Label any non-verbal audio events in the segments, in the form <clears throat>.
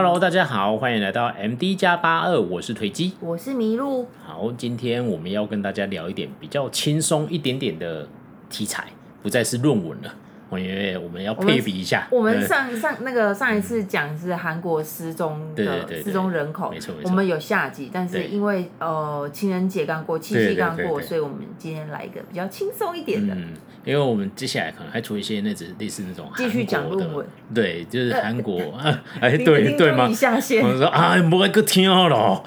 Hello，大家好，欢迎来到 MD 加八二，我是推机，我是麋鹿。好，今天我们要跟大家聊一点比较轻松一点点的题材，不再是论文了。因为我们要配比一下，我们，上上那个上一次讲是韩国失踪的失踪人口，没错，我们有下集，但是因为呃情人节刚过，七夕刚过，所以我们今天来一个比较轻松一点的。嗯，因为我们接下来可能还出一些那种类似那种继续讲论文，对，就是韩国 <laughs> <laughs> 哎，对对吗？我们说啊，不会个听了，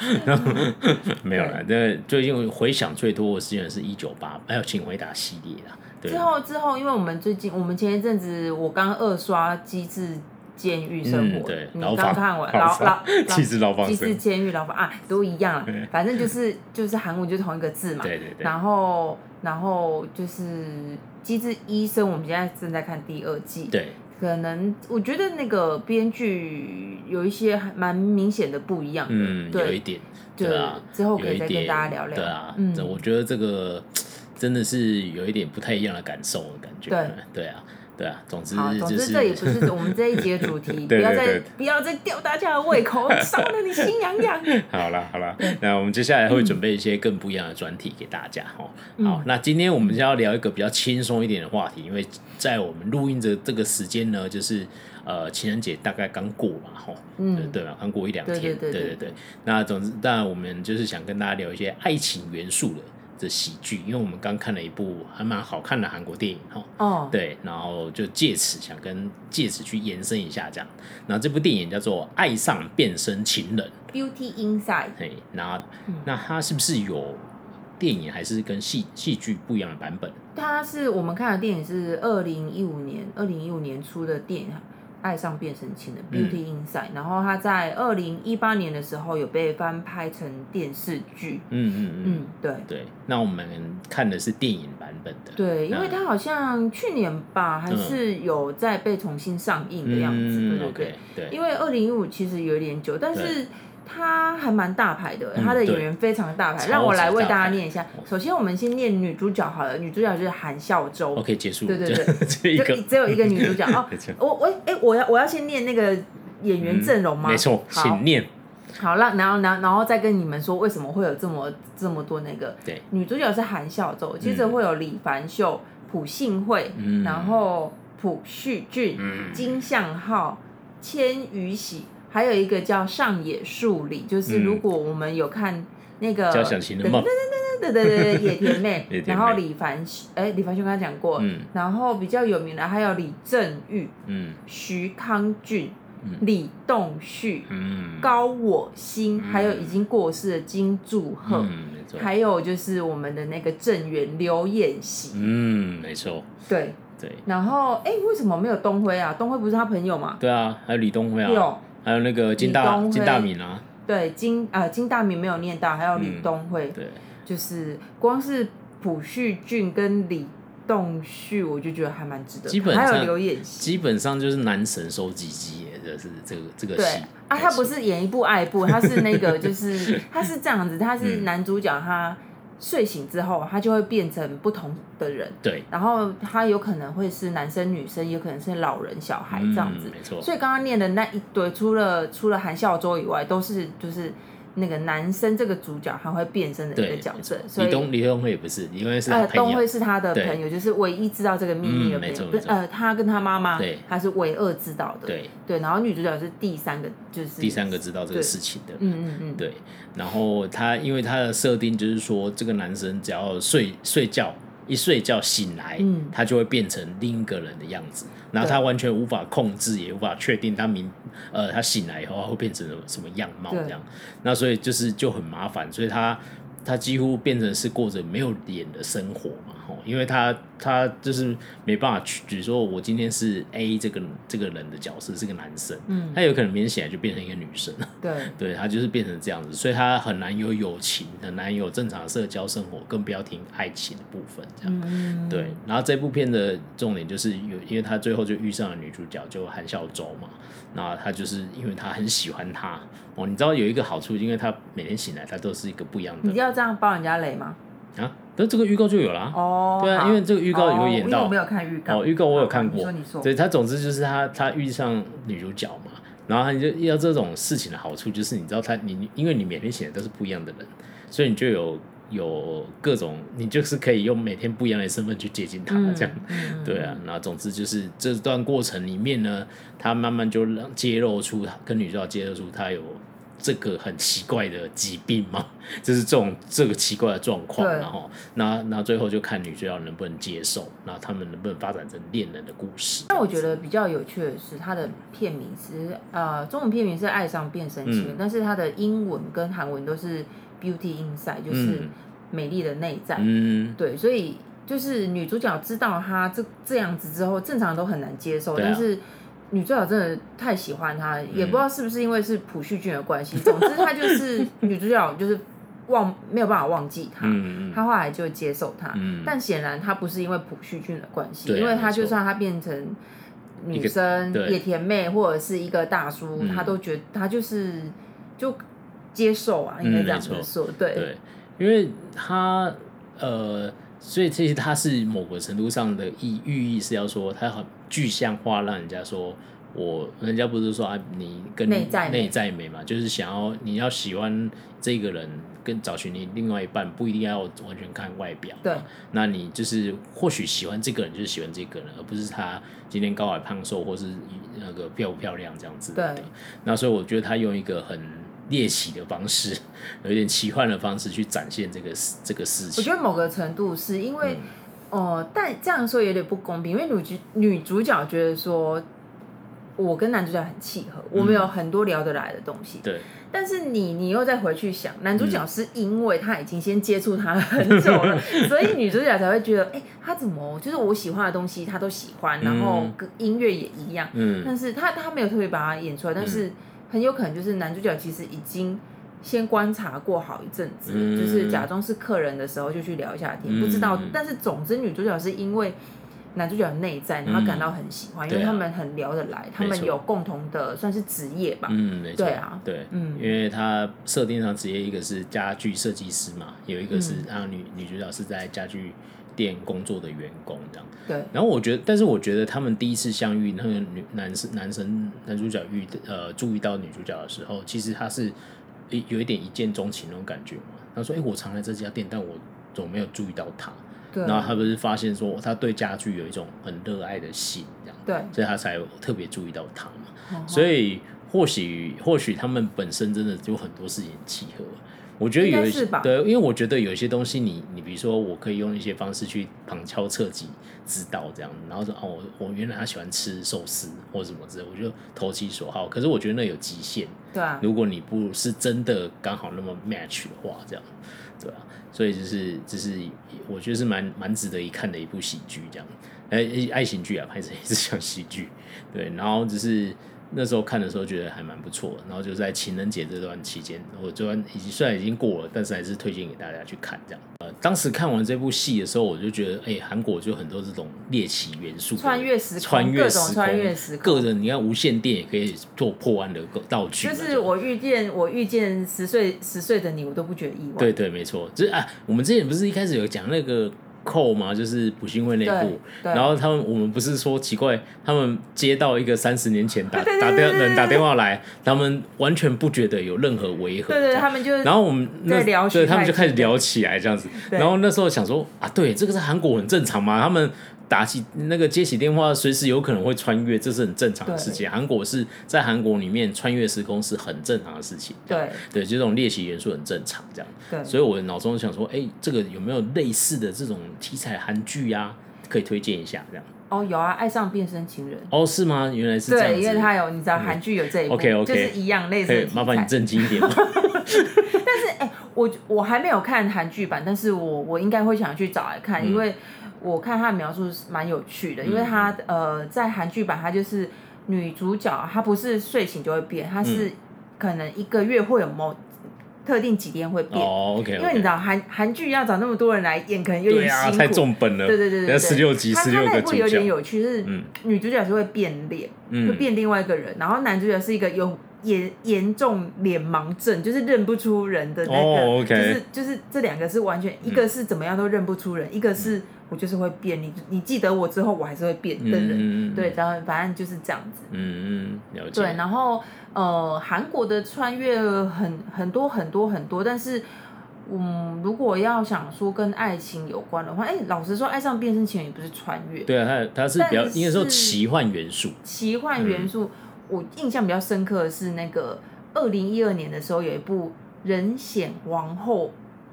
<laughs> 没有了。那最近回想最多的事情是一九八，还有请回答系列啦。之后之后，因为我们最近，我们前一阵子我刚二刷《机智监狱生活》，嗯，对，你刚看完 <laughs> 牢牢 <laughs> 机智牢房，机智监狱牢房啊，都一样，反正就是就是韩文就同一个字嘛。对对对。然后然后就是《机智医生》，我们现在正在看第二季。对。可能我觉得那个编剧有一些还蛮明显的不一样的，嗯，有一点，对啊。之后可以再跟大家聊聊。对啊，嗯，我觉得这个。真的是有一点不太一样的感受的感觉。对对啊，对啊，总之，总之这也不是我们这一节主题，<laughs> 不要再不要再吊大家的胃口，<laughs> 烧得你心痒痒。<laughs> 好了好了，那我们接下来会准备一些更不一样的专题给大家哈。好，那今天我们就要聊一个比较轻松一点的话题，因为在我们录音的这个时间呢，就是呃情人节大概刚过嘛，哈，嗯，对吧？刚过一两天，对对对。那总之，当然我们就是想跟大家聊一些爱情元素的。的喜剧，因为我们刚看了一部还蛮好看的韩国电影哈，哦，对，然后就借此想跟借此去延伸一下这样，然后这部电影叫做《爱上变身情人》（Beauty Inside）。嘿，那那它是不是有电影还是跟戏戏剧不一样的版本？它是我们看的电影是二零一五年二零一五年出的电影。爱上变身情的 Beauty Inside，然后他在二零一八年的时候有被翻拍成电视剧。嗯嗯嗯，对对。那我们看的是电影版本的。对，因为他好像去年吧，还是有在被重新上映的样子。对对对。对。因为二零一五其实有点久，但是。他还蛮大牌的，他的演员非常大牌。让我来为大家念一下。首先，我们先念女主角好了，女主角就是韩孝周。OK，结束。对对对，<laughs> 就只有一个女主角 <laughs> 哦。我我哎，我要我要先念那个演员阵容吗？没错，请念。好了，然后然后然后再跟你们说为什么会有这么这么多那个。对。女主角是韩孝周，接着会有李凡秀、朴信惠，然后朴叙俊、金相浩、千宇喜。还有一个叫上野树里，就是如果我们有看那个，交响情人梦，对对对对对对对，野田妹，然后李凡，哎，李凡兄刚才讲过，然后比较有名的还有李正玉，嗯，徐康俊，李栋旭，嗯，高我心，还有已经过世的金柱赫，还有就是我们的那个正源刘演锡，嗯，没错，对对，然后哎，为什么没有东辉啊？东辉不是他朋友吗？对啊，还有李东辉啊。还有那个金大金大敏啊，对金啊、呃、金大敏没有念到，还有李东辉、嗯，对，就是光是朴叙俊跟李栋旭，我就觉得还蛮值得。基本上还有刘演锡，基本上就是男神收集机耶，就是这个这个戏对啊，他不是演一部爱一部，他是那个就是 <laughs> 他是这样子，他是男主角他。睡醒之后，他就会变成不同的人。对。然后他有可能会是男生、女生，也可能是老人、小孩这样子。嗯、没错。所以刚刚念的那一堆，除了除了韩孝周以外，都是就是。那个男生这个主角还会变身的一个角色，所以李东李东辉也不是，因为是呃东辉是他的朋友，就是唯一知道这个秘密的朋友，呃他跟他妈妈，他是唯二知道的，对。对，然后女主角是第三个，就是第三个知道这个事情的，嗯嗯嗯，对，然后他因为他的设定就是说，这个男生只要睡睡觉。一睡觉醒来，嗯，他就会变成另一个人的样子，然后他完全无法控制，也无法确定他明，呃，他醒来以后会变成什么样貌这样，那所以就是就很麻烦，所以他。他几乎变成是过着没有脸的生活嘛，吼，因为他他就是没办法去，比如说我今天是 A 这个这个人的角色是个男生，嗯，他有可能明天起来就变成一个女生，对，<laughs> 对他就是变成这样子，所以他很难有友情，很难有正常的社交生活，更不要听爱情的部分，这样，嗯，对。然后这部片的重点就是有，因为他最后就遇上了女主角，就韩孝周嘛，那他就是因为他很喜欢她。哦，你知道有一个好处，因为他每天醒来，他都是一个不一样的。你要这样爆人家雷吗？啊，但这个预告就有了。哦，对啊，因为这个预告有演到。我没有看预告。哦，预告我有看过。你说你说。对，他总之就是他他遇上女主角嘛，然后他就要这种事情的好处就是你知道他你因为你每天写的都是不一样的人，所以你就有。有各种，你就是可以用每天不一样的身份去接近他，这样，嗯、对啊。那总之就是这段过程里面呢，他慢慢就让揭露出他跟女主角揭露出他有这个很奇怪的疾病嘛，<laughs> 就是这种这个奇怪的状况。然后，那那最后就看女主角能不能接受，那他们能不能发展成恋人的故事。那我觉得比较有趣的是，它的片名是呃，中文片名是《爱上变声器》，嗯，但是它的英文跟韩文都是。Beauty Inside 就是美丽的内在，嗯，对，所以就是女主角知道她这这样子之后，正常都很难接受，啊、但是女主角真的太喜欢他，嗯，也不知道是不是因为是朴叙俊的关系，<laughs> 总之她就是女主角就是忘没有办法忘记他，嗯，她后来就接受他，嗯，但显然他不是因为朴叙俊的关系，啊，因为他就算他变成女生野田妹或者是一个大叔，他都觉得他就是就。接受啊，应该这样子说，对，因为他呃，所以其实他是某个程度上的意寓意是要说，他很具象化，让人家说我，人家不是说啊，你跟内在内在美嘛，就是想要你要喜欢这个人，跟找寻你另外一半，不一定要完全看外表，对，那你就是或许喜欢这个人，就是喜欢这个人，而不是他今天高矮胖瘦，或是那个漂不漂亮这样子，对，那所以我觉得他用一个很。猎奇的方式，<laughs> 有点奇幻的方式去展现这个这个事情。我觉得某个程度是因为，哦、但这样说有点不公平，因为女主女主角觉得说，我跟男主角很契合，我们有很多聊得来的东西。对、嗯。但是你你又再回去想，男主角是因为他已经先接触他很久了，嗯、<laughs> 所以女主角才会觉得，哎、欸，他怎么就是我喜欢的东西他都喜欢，然后跟音乐也一样。嗯。但是他他没有特别把它演出来，但是。嗯很有可能就是男主角其实已经先观察过好一阵子，嗯，就是假装是客人的时候就去聊一下天，嗯，不知道。但是总之女主角是因为男主角的内在，然后感到很喜欢，嗯，因为他们很聊得来，他们有共同的算是职业吧。嗯，没错。对啊，对，嗯，因为他设定上职业一个是家具设计师嘛，有一个是啊女女主角是在家具店工作的员工这样，对。然后我觉得，但是我觉得他们第一次相遇，那个女男生男生男主角遇呃注意到女主角的时候，其实他是有有一点一见钟情那种感觉嘛。他说：“哎、欸，我常来这家店，但我总没有注意到他。”对。然后他不是发现说他对家具有一种很热爱的心，这样。对。所以他才特别注意到他嘛。所以或许或许他们本身真的就很多事情契合。我觉得有一些对，因为我觉得有一些东西你，你你比如说，我可以用一些方式去旁敲侧击知道这样，然后说哦，我原来他喜欢吃寿司或什么之类，我就投其所好。可是我觉得那有极限，对啊，如果你不是真的刚好那么 match 的话，这样，对啊，所以就是就是我觉得是蛮蛮值得一看的一部喜剧，这样，哎，爱情剧啊，拍成也 <laughs> 是像喜剧，对，然后只是。那时候看的时候觉得还蛮不错，然后就在情人节这段期间，我这段已经虽然已经过了，但是还是推荐给大家去看这样。呃，当时看完这部戏的时候，我就觉得，哎、欸，韩国就很多这种猎奇元素，穿越时空，穿越时空，穿越时空，个人你看无线电也可以做破案的道具。就是我遇见我遇见十岁十岁的你，我都不觉得意外。对对，没错，就是啊，我们之前不是一开始有讲那个。扣嘛，就是普信会内部，然后他们我们不是说奇怪，他们接到一个三十年前打打电人打电话来，他们完全不觉得有任何违和，对对，他们就然后我们那聊对，他们就开始聊起来这样子，然后那时候想说啊，对，这个是韩国很正常嘛，他们。打起那个接起电话，随时有可能会穿越，这是很正常的事情。韩国是在韩国里面穿越时空是很正常的事情。对对，就这种猎奇元素很正常，这样。对，所以我脑中想说，哎、欸，这个有没有类似的这种题材韩剧呀？可以推荐一下，这样。哦，有啊，爱上变身情人。哦，是吗？原来是这样。对，因为他有，你知道韩剧有这一部、嗯、，OK OK，就是一样类似。麻烦你正经一点。<laughs> 但是，哎、欸，我我还没有看韩剧版，但是我我应该会想去找来看，嗯、因为。我看他的描述是蛮有趣的，因为他呃在韩剧版，他就是女主角，她不是睡醒就会变，她是可能一个月会有某特定几天会变。哦，OK，因为你知道韩韩剧要找那么多人来演，可能有点辛苦，太重本了。对对对对，十六集十六个主角。他那部有点有趣，是女主角是会变脸，会变另外一个人，然后男主角是一个有严严重脸盲症，就是认不出人的那个，oh. 就是就是这两个是完全，一个是怎么样都认不出人，嗯、一个是我就是会变，你你记得我之后我还是会变的人，嗯、对，然后反正就是这样子。嗯嗯，了解。对，然后呃，韩国的穿越很很多很多很多，但是嗯，如果要想说跟爱情有关的话，哎，老实说，爱上变身情人也不是穿越，对啊，它它是比较应该说奇幻元素，奇幻元素。嗯我印象比较深刻的是那个二零一二年的时候有一部《人显王后》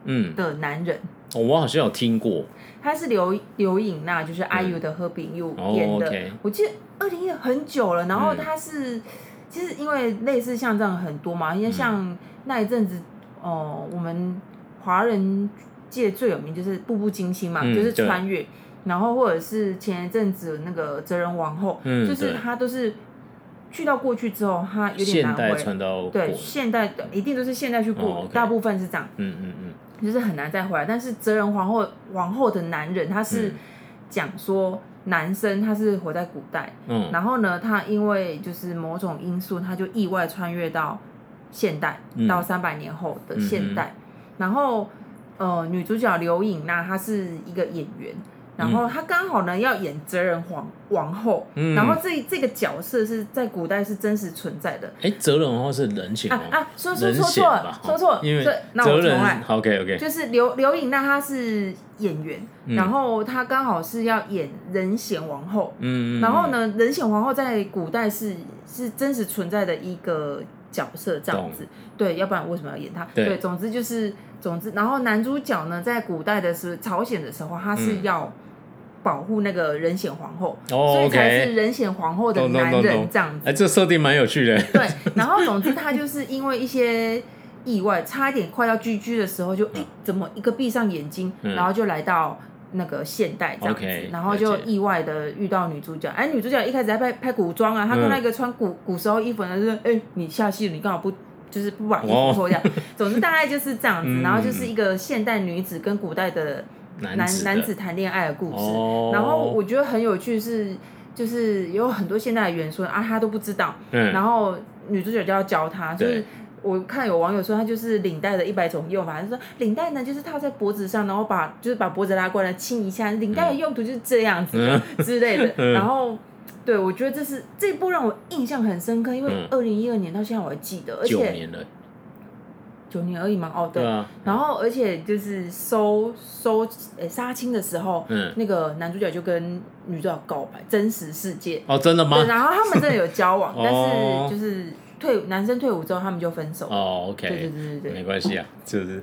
嗯。的男人，嗯哦，我好像有听过，他是刘刘颖娜，就是 IU 的好朋友演的，嗯哦 okay，我记得二零一很久了，然后他是、嗯、其实因为类似像这样很多嘛，因为像那一阵子哦、呃，我们华人界最有名就是《步步惊心》嘛，嗯、就是穿越，然后或者是前一阵子那个《哲仁王后》，嗯，就是他都是。去到过去之后，他有点难回。现代传到对，现代的一定都是现代去过，哦 okay、大部分是这样。嗯嗯嗯，就是很难再回来。但是哲人皇后王后的男人，他是讲说男生他是活在古代，嗯，然后呢，他因为就是某种因素，他就意外穿越到现代，嗯、到三百年后的现代。嗯、然后呃，女主角刘颖娜，她是一个演员。然后他刚好呢要演哲仁皇王后，嗯、然后这这个角色是在古代是真实存在的。哎，哲仁皇后是人显啊啊，说说说错了，说错了，因为那我重来。OK OK，就是刘刘颖娜她是演员，嗯、然后她刚好是要演仁显王后，嗯，然后呢，仁显皇后在古代是是真实存在的一个角色，这样子，懂对，要不然为什么要演她？对，对，总之就是总之，然后男主角呢，在古代的时候，朝鲜的时候，他是要。嗯保护那个人显皇后，oh. 所以才是人显皇后的男人这样子。哎，这设定蛮有趣的。对，然后总之他就是因为一些意外，差一点快要居居的时候就，就哎、嗯、怎么一个闭上眼睛，嗯、然后就来到那个现代这样子，okay, 然后就意外的遇到女主角。哎，女主角一开始在拍拍古装啊，她看那个穿古古时候衣服的，就说哎你下戏了，你干嘛不就是不把衣服脱掉？Oh. <laughs> 总之大概就是这样子，嗯、然后就是一个现代女子跟古代的。男男子谈恋爱的故事，哦、然后我觉得很有趣是，就是有很多现代的元素啊，他都不知道，嗯、然后女主角就要教他，就是我看有网友说他就是领带的一百种用法，他说领带呢就是套在脖子上，然后把就是把脖子拉过来亲一下，领带的用途就是这样子、嗯、<laughs> 之类的，嗯、然后对我觉得这是这一部让我印象很深刻，因为二零一二年到现在我还记得，而且九年了。九年而已嘛，哦对，对啊、然后而且就是收收诶杀青的时候，嗯，那个男主角就跟女主角告白，真实世界。哦，真的吗？对，然后他们真的有交往，<laughs> 但是就是退男生退伍之后，他们就分手。哦，OK，对对对对对，没关系啊，就是。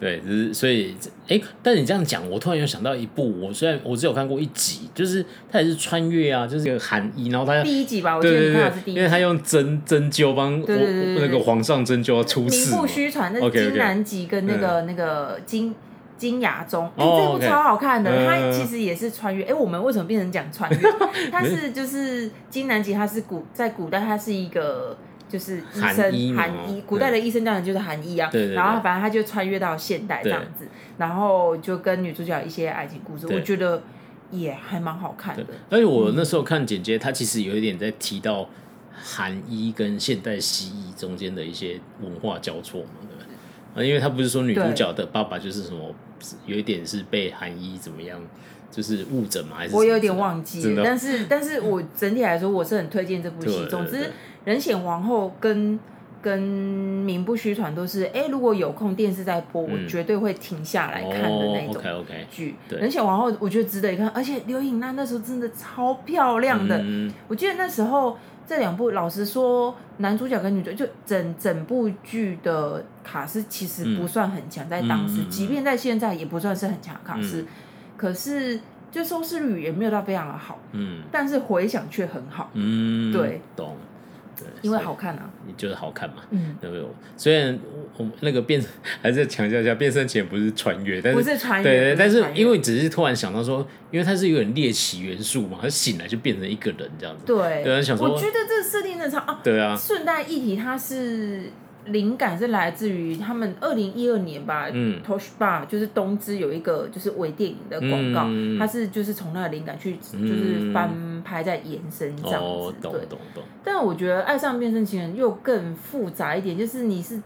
对，就是所以，哎，但是你这样讲，我突然又想到一部，我虽然我只有看过一集，就是他也是穿越啊，就是个韩医，然后他第一集吧，我记得他是第一集，因为他用针针灸帮那个皇上针灸要出事，名不虚传，那是金南吉跟那个那个金金雅中，哎，这部超好看的，他其实也是穿越，哎，我们为什么变成讲穿越？<laughs> 他是就是金南吉，他是古在古代，他是一个。就是医生，韩医，古代的医生当然就是韩医啊。对对对，然后反正他就穿越到现代这样子，然后就跟女主角一些爱情故事，我觉得也还蛮好看的。而且我那时候看简介，他其实有一点在提到韩医跟现代西医中间的一些文化交错？啊，因为他不是说女主角的爸爸就是什么，有一点是被韩医怎么样，就是误诊嘛，还是我有点忘记了。但是，但是我整体来说，我是很推荐这部戏。总之。仁显皇后跟跟名不虚传都是哎、欸，如果有空电视在播，嗯、我绝对会停下来看的那种剧。仁显皇后我觉得值得一看，而且刘颖娜那时候真的超漂亮的。嗯、我记得那时候这两部，老实说，男主角跟女主角就整整部剧的卡斯其实不算很强，嗯、在当时，嗯、即便在现在也不算是很强的卡斯，嗯、可是就收视率也没有到非常的好。嗯，但是回响却很好。嗯，对，懂。因为好看啊，你就是好看嘛？嗯，有没有？虽然我那个变，还是强调一下，变身前不是穿越，但是不是穿越，对对，但是因为只是突然想到说，因为它是有点猎奇元素嘛，他醒来就变成一个人这样子。对，有人想说，我觉得这个设定的超啊，对啊。顺带一提，他是灵感是来自于他们二零一二年吧，嗯，Toshiba 就是东芝有一个就是微电影的广告，它是就是从那个灵感去就是翻。安排在延伸这样子。哦，懂懂懂。但我觉得爱上变身情人又更复杂一点，就是你是，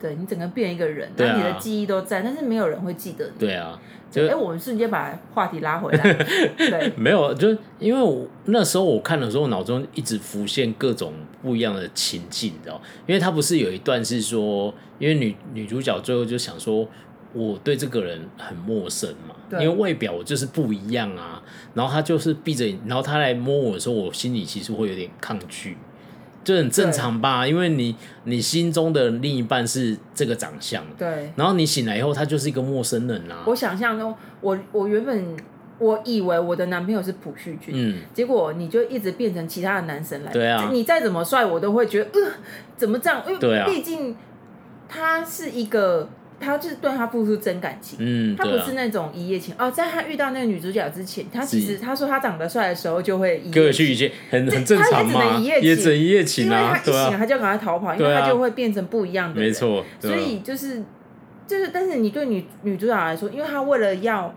对你整个变一个人，那、啊、你的记忆都在，但是没有人会记得你。对啊。就哎，我们瞬间把话题拉回来。<laughs> 对，没有，就因为我那时候我看的时候，我脑中一直浮现各种不一样的情境，你知道？因为他不是有一段是说，因为女女主角最后就想说，我对这个人很陌生嘛，因为外表我就是不一样啊。然后他就是闭着眼，然后他来摸我的时候，我心里其实会有点抗拒。就很正常吧，因为你你心中的另一半是这个长相，对，然后你醒来以后，他就是一个陌生人啊。我想象中，我我原本我以为我的男朋友是朴叙俊，嗯，结果你就一直变成其他的男生来，对啊，你再怎么帅，我都会觉得，呃，怎么这样？因为毕竟他是一个。他就是对他付出真感情，嗯，他不是那种一夜情。哦。在他遇到那个女主角之前，他其实他说他长得帅的时候就会一夜情，很很正常嘛，也只能一夜情，因为他一醒他就赶快逃跑，因为他就会变成不一样的人，没错。所以就是就是，但是你对女女主角来说，因为她为了要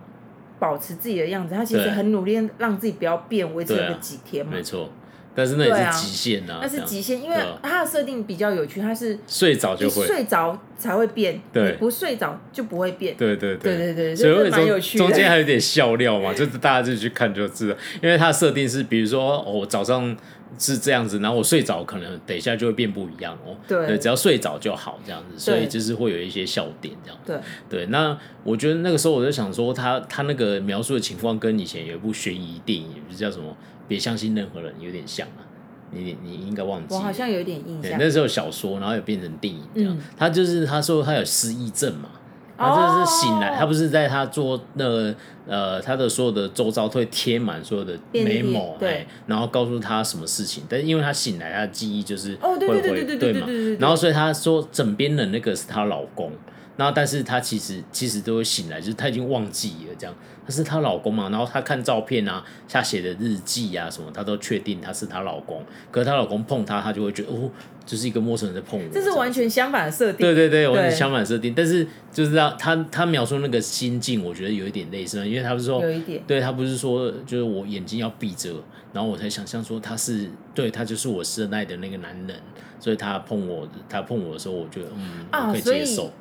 保持自己的样子，她其实很努力让自己不要变，维持了个几天嘛，没错。但是那也是极限呐，那是极限，因为它的设定比较有趣，它是睡着就会。睡着才会变，对。不睡着就不会变，对对对。对对，所以蛮有趣的。中间还有点笑料嘛，<laughs> 就是大家就去看就知道，因为它的设定是，比如说我早上是这样子，然后我睡着可能等一下就会变不一样哦，对，只要睡着就好这样子，所以就是会有一些笑点这样，对对。那我觉得那个时候我就想说，他他那个描述的情况跟以前有一部悬疑电影，不是叫什么？别相信任何人，有点像啊，你你应该忘记。我好像有点印象。那时候小说，然后有变成电影这样。嗯、他就是他说他有失忆症嘛，他就是醒来，哦、他不是在他做那个呃他的所有的周遭都会贴满所有的 memo，对，然后告诉他什么事情，但是因为他醒来，他的记忆就是会会对嘛，然后所以他说枕边的那个是她老公。然后，但是她其实其实都会醒来，就是她已经忘记了这样。她是她老公嘛？然后她看照片啊，她写的日记啊什么，她都确定他是她老公。可是她老公碰她，她就会觉得哦，就是一个陌生人在碰我。这是完全相反的设定。对对对，完全相反的设定。但是就是让她她描述那个心境，我觉得有一点类似，因为她不是说有一点，对她不是说就是我眼睛要闭着，然后我才想象说他是对他就是我深爱的那个男人，所以他碰我，他碰我的时候，我觉得嗯，我可以接受。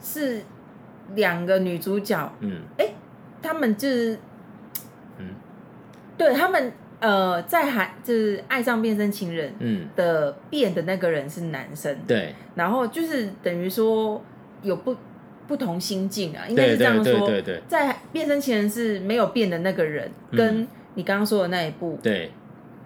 是两个女主角，嗯，哎、欸，他们就是，嗯，对他们，呃，在还就是爱上变身情人，嗯。的变的那个人是男生，对，然后就是等于说有不不同心境啊，应该是这样说，对对对对，在变身情人是没有变的那个人，跟你刚刚说的那一部，对。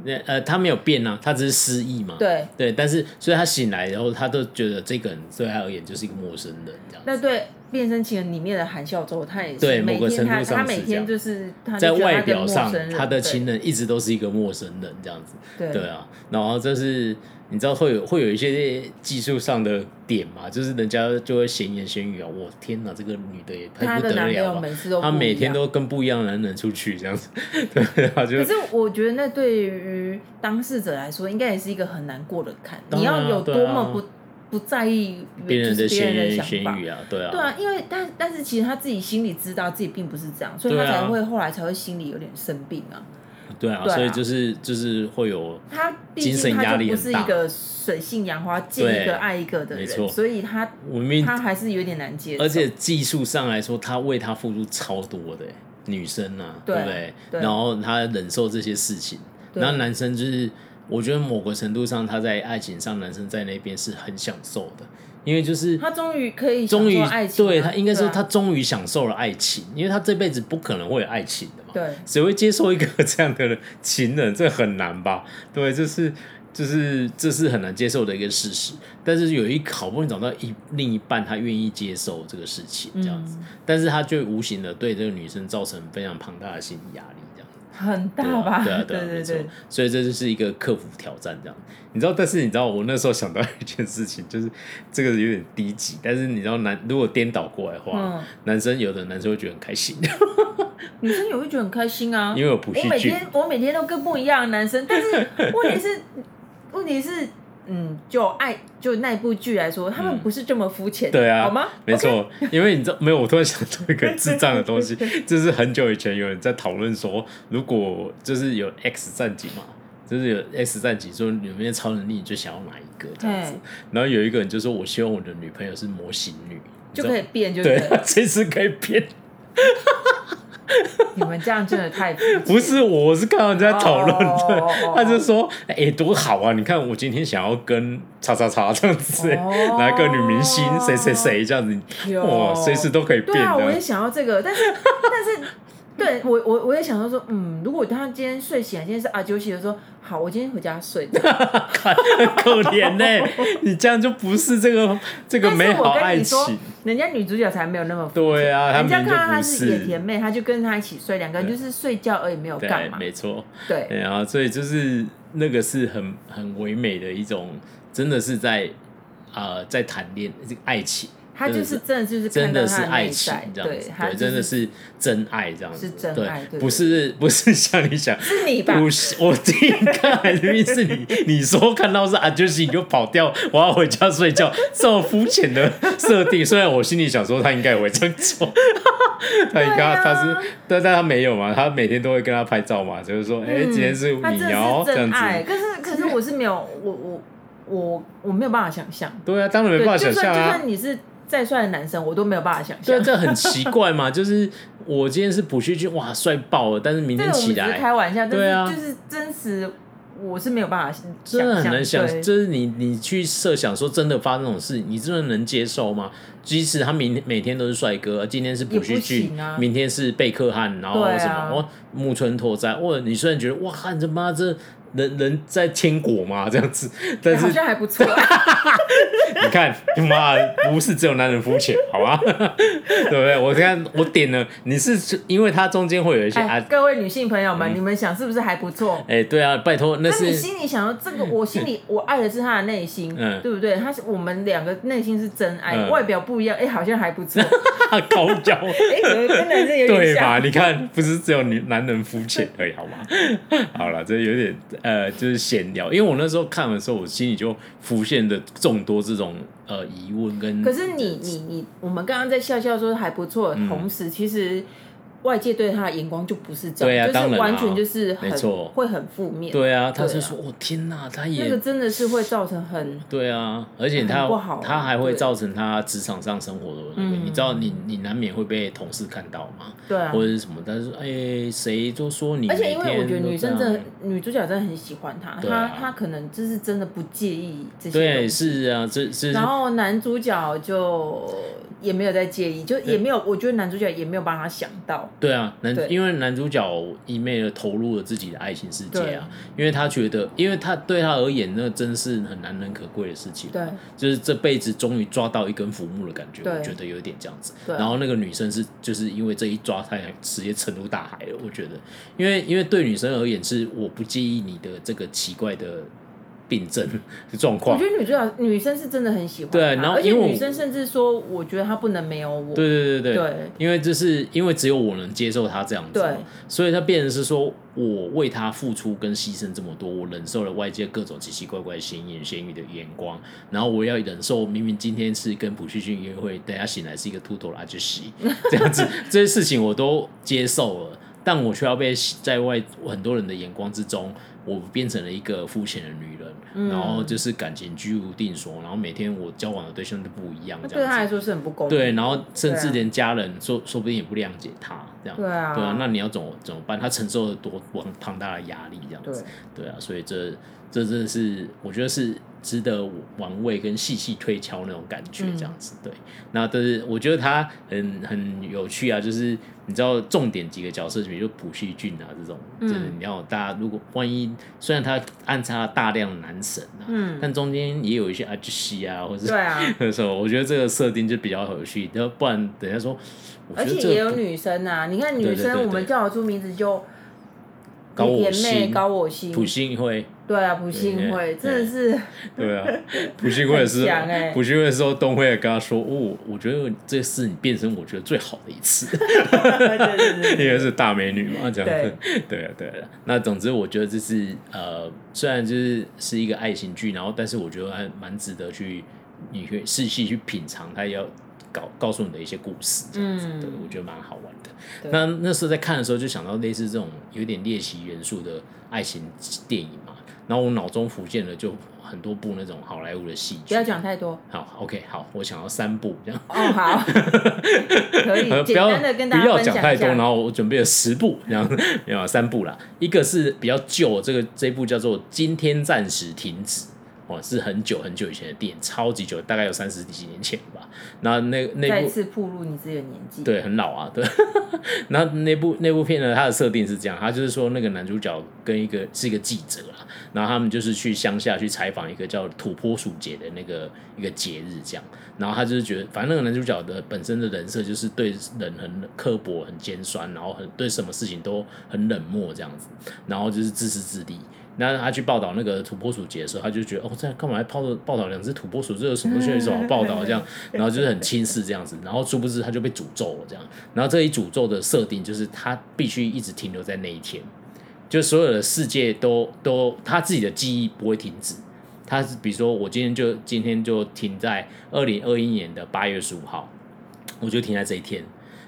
那呃，他没有变啊，他只是失忆嘛。对对，但是所以他醒来然后，他都觉得这个人对他而言就是一个陌生人这样。那对《变身情人》里面的韩孝周，他也是对某个程度上他每天就是在外表上，他的情人一直都是一个陌生人这样子。对对啊，然后这是。你知道会有会有一些技术上的点嘛？就是人家就会闲言闲语啊！我天哪，这个女的也太不得了了！她每天都跟不一样的男人出去这样子，<laughs> 对啊，就可是我觉得那对于当事者来说，应该也是一个很难过的坎。啊、你要有多么不、啊、不在意别人的闲言闲语啊？对啊，对啊，因为但但是其实他自己心里知道自己并不是这样，所以他才会后来才会心里有点生病啊。对啊，所以就是就是会有他精神压力不是一个水性杨花，见一个爱一个的人，没错，所以他他还是有点难接受。而且技术上来说，他为他付出超多的女生啊，对不对？然后他忍受这些事情，然后男生就是，我觉得某个程度上，他在爱情上，男生在那边是很享受的。因为就是他终于可以终于爱情，对他应该说他终于享受了爱情，因为他这辈子不可能会有爱情的嘛。对，谁会接受一个 <laughs> 这样的情人？这很难吧？对，就是就是这是很难接受的一个事实。但是有一好不容易找到一另一半，他愿意接受这个事情，这样子，但是他就无形的对这个女生造成非常庞大的心理压力。很大吧？对啊，对啊，对对对，所以这就是一个克服挑战，这样。你知道，但是你知道，我那时候想到一件事情，就是这个有点低级，但是你知道，男如果颠倒过来的话，男生有的男生会觉得很开心，女生也会觉得很开心啊。因为我不，我每天我每天都跟不一样的男生，但是问题是，问题是嗯，就爱就那部剧来说，他们不是这么肤浅，对啊，好吗？没错?因为你知道 <laughs> 没有，我突然想到一个智障的东西，<laughs> 就是很久以前有人在讨论说，如果就是有 X 战警嘛，就是有 X 战警说里面超能力，你就想要哪一个这样子？然后有一个人就说，我希望我的女朋友是模型女，就可以变，就对，随时 <laughs> 可以变。<laughs> 你们这样真的太不是，我是看到人家讨论的，oh, oh, oh, oh. 他就说：“哎、欸，多好啊！你看我今天想要跟叉叉叉这样子，来、oh. 个女明星谁谁谁这样子，哇，随时都可以变。”对啊，我也想要这个，但是但是。对我我我也想到说，嗯，如果他今天睡醒了，今天是阿九洗的时候，好，我今天回家睡。<laughs> 可怜呢、欸，你这样就不是这个 <laughs> 这个美好爱情。人家女主角才没有那么对啊，人家看到她是野甜妹，她就跟她一起睡，两个人就是睡觉而已，没有干嘛。没错，对，然后所以就是那个是很很唯美的一种，真的是在呃在谈恋这个爱情。他就是真的就是真的是爱情这样子，对，真的是真爱这样子，是真爱，不是不是像你想，是你吧？不是，我第一看明明是你，<laughs> 你说看到是阿，就是你就跑掉，我要回家睡觉，这么肤浅的设定。虽然我心里想说他应该也会这样做，<laughs> 他应该他是，但但他没有嘛，他每天都会跟他拍照嘛，就是说，哎，今天是你哦，这样子。可是可是我是没有，我我我我没有办法想象。对啊，当然没办法想象啊，就算你是。再帅的男生，我都没有办法想象。对，这很奇 <laughs> 怪嘛，就是我今天是朴叙俊，哇，帅爆了，但是明天起来，这个、开玩笑，对啊，就是真实，我是没有办法想，真的很难想，就是你你去设想说真的发生这种事，你真的能接受吗？即使他明每天都是帅哥，今天是朴叙俊，啊、明天是贝克汉，然后什么，哦，木村拓哉，哇，你虽然觉得哇，你这妈这。人人在天国嘛，这样子，但是、欸、好像还不错。<laughs> 你看，妈，不是只有男人肤浅，好吗？<laughs> 对不对？我看我点了，你是因为它中间会有一些啊、欸。各位女性朋友们，嗯、你们想是不是还不错？哎、欸，对啊，拜托，那是你心里想要这个，我心里我爱的是他的内心，嗯，对不对？他是我们两个内心是真爱，嗯、外表不一样，哎、欸，好像还不错。高脚，哎、欸，跟男生有点像。对吧？你看，不是只有女男人肤浅而已，好吗？<laughs> 好了，这有点。呃，就是闲聊，因为我那时候看的时候，我心里就浮现的众多这种呃疑问跟。可是你你你，我们刚刚在笑笑说还不错，嗯、同时其实。外界对他的眼光就不是这样，啊、就是完全就是很会很负面。对啊，他是说，哦、天哪，他也那个真的是会造成很对啊，而且他不好，他还会造成他职场上生活的那个，你知道你，你你难免会被同事看到嘛？对啊，或者是什么？但是哎，谁都说你，而且因为我觉得女生真的女主角真的很喜欢他，他他可能就是真的不介意这些。对，是啊，这这。然后男主角就。也没有在介意，就也没有，我觉得男主角也没有帮他想到。对啊，男因为男主角一昧的投入了自己的爱情世界啊，因为他觉得，因为他对他而言，那真是很难能可贵的事情。对，就是这辈子终于抓到一根浮木的感觉，我觉得有点这样子。然后那个女生是就是因为这一抓，她直接沉入大海了。我觉得，因为因为对女生而言是我不介意你的这个奇怪的。病症的状况，我觉得女主角女生是真的很喜欢他，对，然后而且女生甚至说，我觉得她不能没有我。对对对对，对因为就是因为只有我能接受她这样子，对，所以她变成是说我为她付出跟牺牲这么多，我忍受了外界各种奇奇怪怪、闲言闲语的眼光，然后我要忍受明明今天是跟朴叙俊约会，等下醒来是一个秃头阿就洗 <laughs> 这样子，这些事情我都接受了，但我却要被在外很多人的眼光之中。我变成了一个肤浅的女人，嗯、然后就是感情居无定所，然后每天我交往的对象都不一样，这样对他来说是很不公平。对，然后甚至连家人说说不定也不谅解他，这样。对啊，对啊，那你要怎么怎么办？他承受了多庞大的压力，这样子。对，对啊，所以这这真的是我觉得是。值得玩味跟细细推敲那种感觉，这样子、嗯、对。那但是我觉得他很很有趣啊，就是你知道重点几个角色，比如朴叙俊啊这种，嗯、就是你要大家如果万一虽然他暗插大量男神啊，嗯，但中间也有一些阿吉西啊，或者对啊，<laughs> 什么，我觉得这个设定就比较有趣。要不然等下说，而且也有女生啊，你看女生，我们叫得出名字就高我心，高我心，朴信惠。对啊，朴信会真的是。<laughs> 对啊，<laughs> 朴信会是，朴信会的时候，东辉也跟他说：“哦，我觉得这是你变身，我觉得最好的一次。<laughs> ”因为是大美女嘛，这样子。对，啊，对啊。那总之，我觉得这是呃，虽然就是是一个爱情剧，然后，但是我觉得还蛮值得去，你可以细细去品尝他要告告诉你的一些故事，这样子。对，我觉得蛮好玩的。那那时候在看的时候，就想到类似这种有点猎奇元素的爱情电影嘛。然后我脑中浮现了就很多部那种好莱坞的戏剧。不要讲太多。好，OK，好，我想要三部这样。哦，好，<laughs> 可以简单的跟大家分享一下。不要讲太多，然后我准备了十部，这样 <laughs> 没有三部啦。一个是比较旧，这个这部叫做《今天暂时停止》。哦，是很久很久以前的电影，超级久，大概有三十几年前吧。那那那部再次暴露你自己的年纪，对，很老啊，对。<laughs> 然后那部那部片呢，它的设定是这样，它就是说那个男主角跟一个是一个记者啊，然后他们就是去乡下去采访一个叫土坡鼠节的那个一个节日，这样。然后他就是觉得，反正那个男主角的本身的人设就是对人很刻薄、很尖酸，然后很对什么事情都很冷漠这样子，然后就是自私自利。那他去报道那个土拨鼠节的时候，他就觉得哦，这干嘛还报道报道两只土拨鼠？这有什么东西有什么报道这样？<laughs> 然后就是很轻视这样子，然后殊不知他就被诅咒了这样。然后这一诅咒的设定就是他必须一直停留在那一天，就所有的世界都都他自己的记忆不会停止。他比如说我今天就今天就停在二零二一年的八月十五号，我就停在这一天。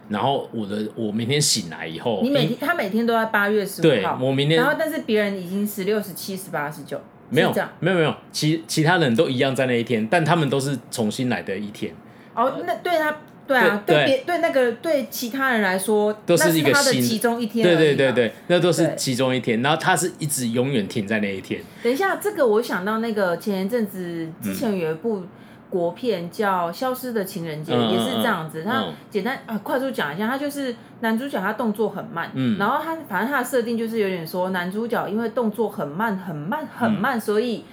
然后我的我明天醒来以后，你每天他每天都在八月十五号，对，我明天，然后但是别人已经十六、十七、十八、十九，没有，没有没有，其其他人都一样在那一天，但他们都是重新来的一天。哦，那对他，对啊，对别对那个对其他人来说，都是一个新其中一天，对对对对，那都是其中一天，然后他是一直永远停在那一天。等一下，这个我想到那个前一阵子之前有一部。国片叫《消失的情人节》，嗯，也是这样子。他简单啊，快速讲一下，他就是男主角，他动作很慢，嗯，然后他反正他的设定就是有点说，男主角因为动作很慢、很慢、很慢，嗯，所以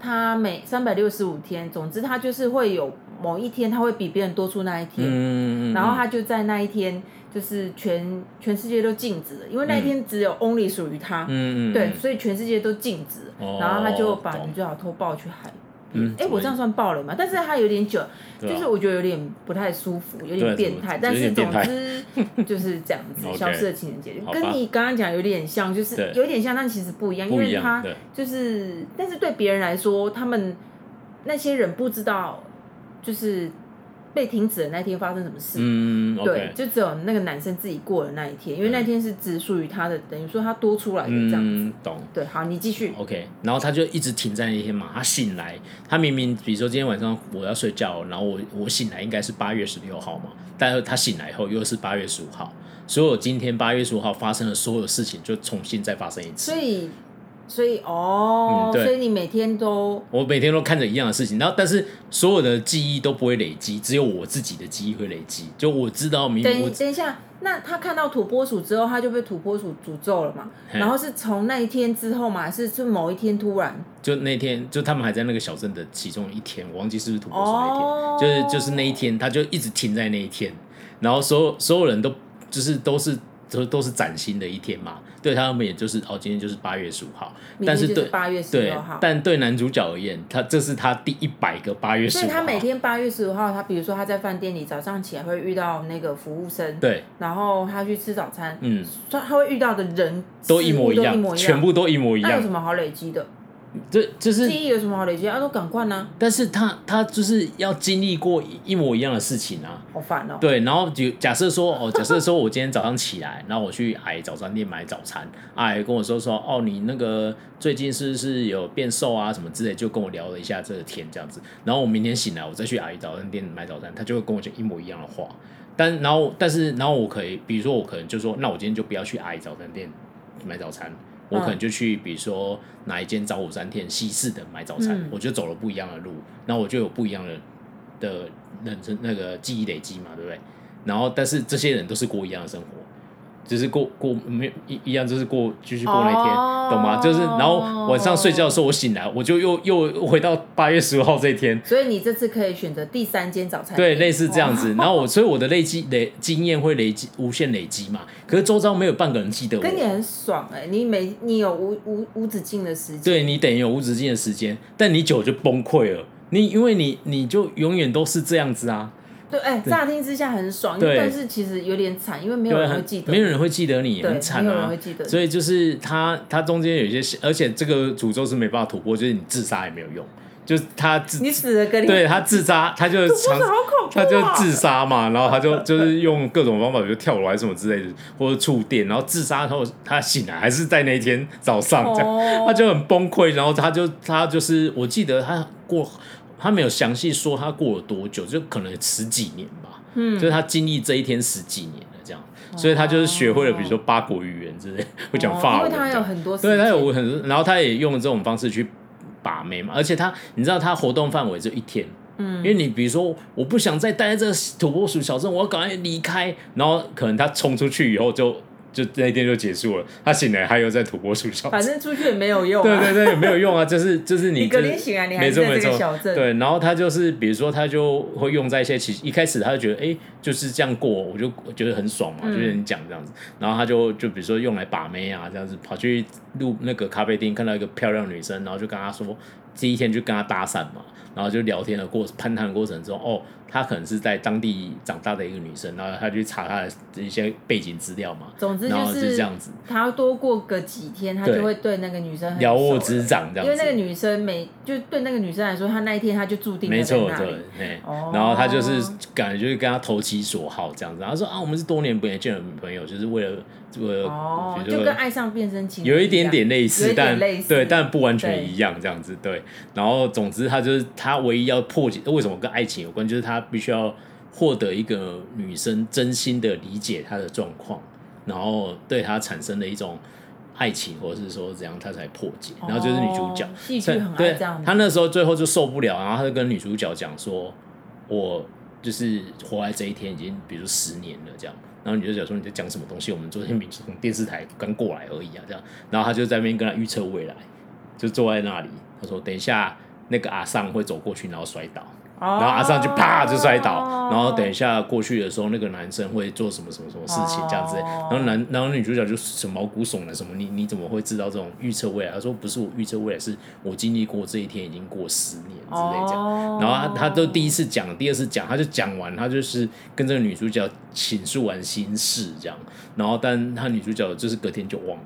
他每三百六十五天，总之他就是会有某一天他会比别人多出那一天，嗯，然后他就在那一天就是全全世界都静止了，因为那一天只有 only 属于他，嗯，对，所以全世界都静止，哦，然后他就把女主角偷抱去海。嗯，哎、欸，我这样算爆了吗？但是他有点久，就是我觉得有点不太舒服，有点变态。但是总之 <laughs> 就是这样子，消失的情人节跟你刚刚讲有点像，就是有点像，但其实不一样，因为他就是，但是对别人来说，他们那些人不知道，就是。被停止的那天发生什么事？嗯，对，就只有那个男生自己过的那一天，因为那天是只属于他的，等于说他多出来的这样子。嗯，懂。对，好，你继续。OK，然后他就一直停在那一天嘛。他醒来，他明明比如说今天晚上我要睡觉，然后我我醒来应该是八月十六号嘛，但是他醒来以后又是八月十五号，所有今天八月十五号发生的所有事情就重新再发生一次。所以。所以哦、嗯，对，所以你每天都我每天都看着一样的事情，然后但是所有的记忆都不会累积，只有我自己的记忆会累积。就我知道明，明等等一下，那他看到土拨鼠之后，他就被土拨鼠诅咒了嘛？然后是从那一天之后嘛，还是是某一天突然？就那天，就他们还在那个小镇的其中一天，我忘记是不是土拨鼠那天，哦、就是就是那一天，他就一直停在那一天，然后所有所有人都就是都是。都都是崭新的一天嘛，对他们也就是哦，今天就是八月十五号，但是对八月十六号，但对男主角而言，他这是他第一百个八月十五号，所以他每天八月十五号，他比如说他在饭店里早上起来会遇到那个服务生，对，然后他去吃早餐，嗯，他他会遇到的人都一模一样，全部都一模一样，那有什么好累积的？这就是记忆有什么好累积啊？都赶快呢。但是他他就是要经历过一模一样的事情啊。好烦哦。对，然后就假设说哦，假设说我今天早上起来，<laughs> 然后我去阿姨早餐店买早餐，阿姨跟我说说哦，你那个最近是不是有变瘦啊什么之类，就跟我聊了一下这个天这样子。然后我明天醒来，我再去阿姨早餐店买早餐，他就会跟我讲一模一样的话。但然后但是然后我可以，比如说我可能就说，那我今天就不要去阿姨早餐店买早餐。我可能就去，比如说哪一间早午餐店西式的买早餐，嗯，我就走了不一样的路，然后我就有不一样的的人生那个记忆累积嘛，对不对？然后但是这些人都是过一样的生活，就是过过没一一样，就是过继续过那天，哦、懂吗？就是然后晚上睡觉的时候，我醒来，我就又 <laughs> 又回到八月十五号这一天。所以你这次可以选择第三间早餐店，对，类似这样子。然后我所以我的累积累经验会累积无限累积嘛。可是周遭没有半个人记得我。跟你很爽哎、欸，你每你有无无无止境的时间，对你等于有无止境的时间，但你久就崩溃了。你因为你你就永远都是这样子啊。对，哎，乍听之下很爽，但是其实有点惨，因为没有人会记得，没有人会记得你，很惨啊。所以就是他，他中间有一些，而且这个诅咒是没办法突破，就是你自杀也没有用，就是他自你死了跟你对他自杀，他就长他就自杀嘛，然后他就就是用各种方法，比如跳楼还是什么之类的，或者触电，然后自杀后他醒来还是在那一天早上这样，他就很崩溃，然后他就他就是我记得他过。他没有详细说他过了多久，就可能十几年吧。嗯，就是他经历这一天十几年了，这样，哦、所以他就是学会了，比如说八国语言之类，哦、<laughs> 会讲法文。因为他有很多，对他有很多，然后他也用这种方式去把妹嘛。而且他，你知道他活动范围就一天，嗯，因为你比如说，我不想再待在这个土拨鼠小镇，我要赶快离开。然后可能他冲出去以后就。就那一天就结束了，他醒来他又在土拨鼠小镇，反正出去也没有用、啊。对对对，也没有用啊，<laughs> 就是就是你，你隔天醒来你还在这个小镇。对，然后他就是比如说他就会用在一些其实一开始他就觉得哎、欸、就是这样过，我就觉得很爽嘛，嗯、就跟你讲这样子，然后他就就比如说用来把妹啊这样子，跑去录那个咖啡厅看到一个漂亮女生，然后就跟他说第一天就跟他搭讪嘛，然后就聊天的过攀谈的过程中哦。她可能是在当地长大的一个女生，然后她去查她的一些背景资料嘛。总之就是这样子。她要多过个几天，她就会对那个女生了如指掌这样子。因为那个女生每就对那个女生来说，她那一天她就注定。没错，对，哦。然后她就是感觉就是跟她投其所好这样子。她说啊，我们是多年不见的女朋友，就是为了哦，就跟爱上变身情有一点点类似，但对，但不完全一样这样子。对。然后总之，他就是他唯一要破解，为什么跟爱情有关，就是他。必须要获得一个女生真心的理解她的状况，然后对她产生的一种爱情，或者是说怎样，他才破解。然后就是女主角，戏剧很爱这样。她那时候最后就受不了，然后他就跟女主角讲说：“我就是活来这一天已经，比如十年了这样。”然后女主角说：“你在讲什么东西？我们昨天明明从电视台刚过来而已啊，这样。”然后他就在那边跟他预测未来，就坐在那里。他说：“等一下，那个阿桑会走过去，然后摔倒。”然后阿尚就啪就摔倒，然后等一下过去的时候，那个男生会做什么什么什么事情这样子，然后男然后女主角就什么毛骨悚然什么，你你怎么会知道这种预测未来？他说不是我预测未来，是我经历过这一天已经过十年之类这样。然后他他都第一次讲，第二次讲，他就讲完，他就是跟这个女主角倾诉完心事这样，然后但他女主角就是隔天就忘了。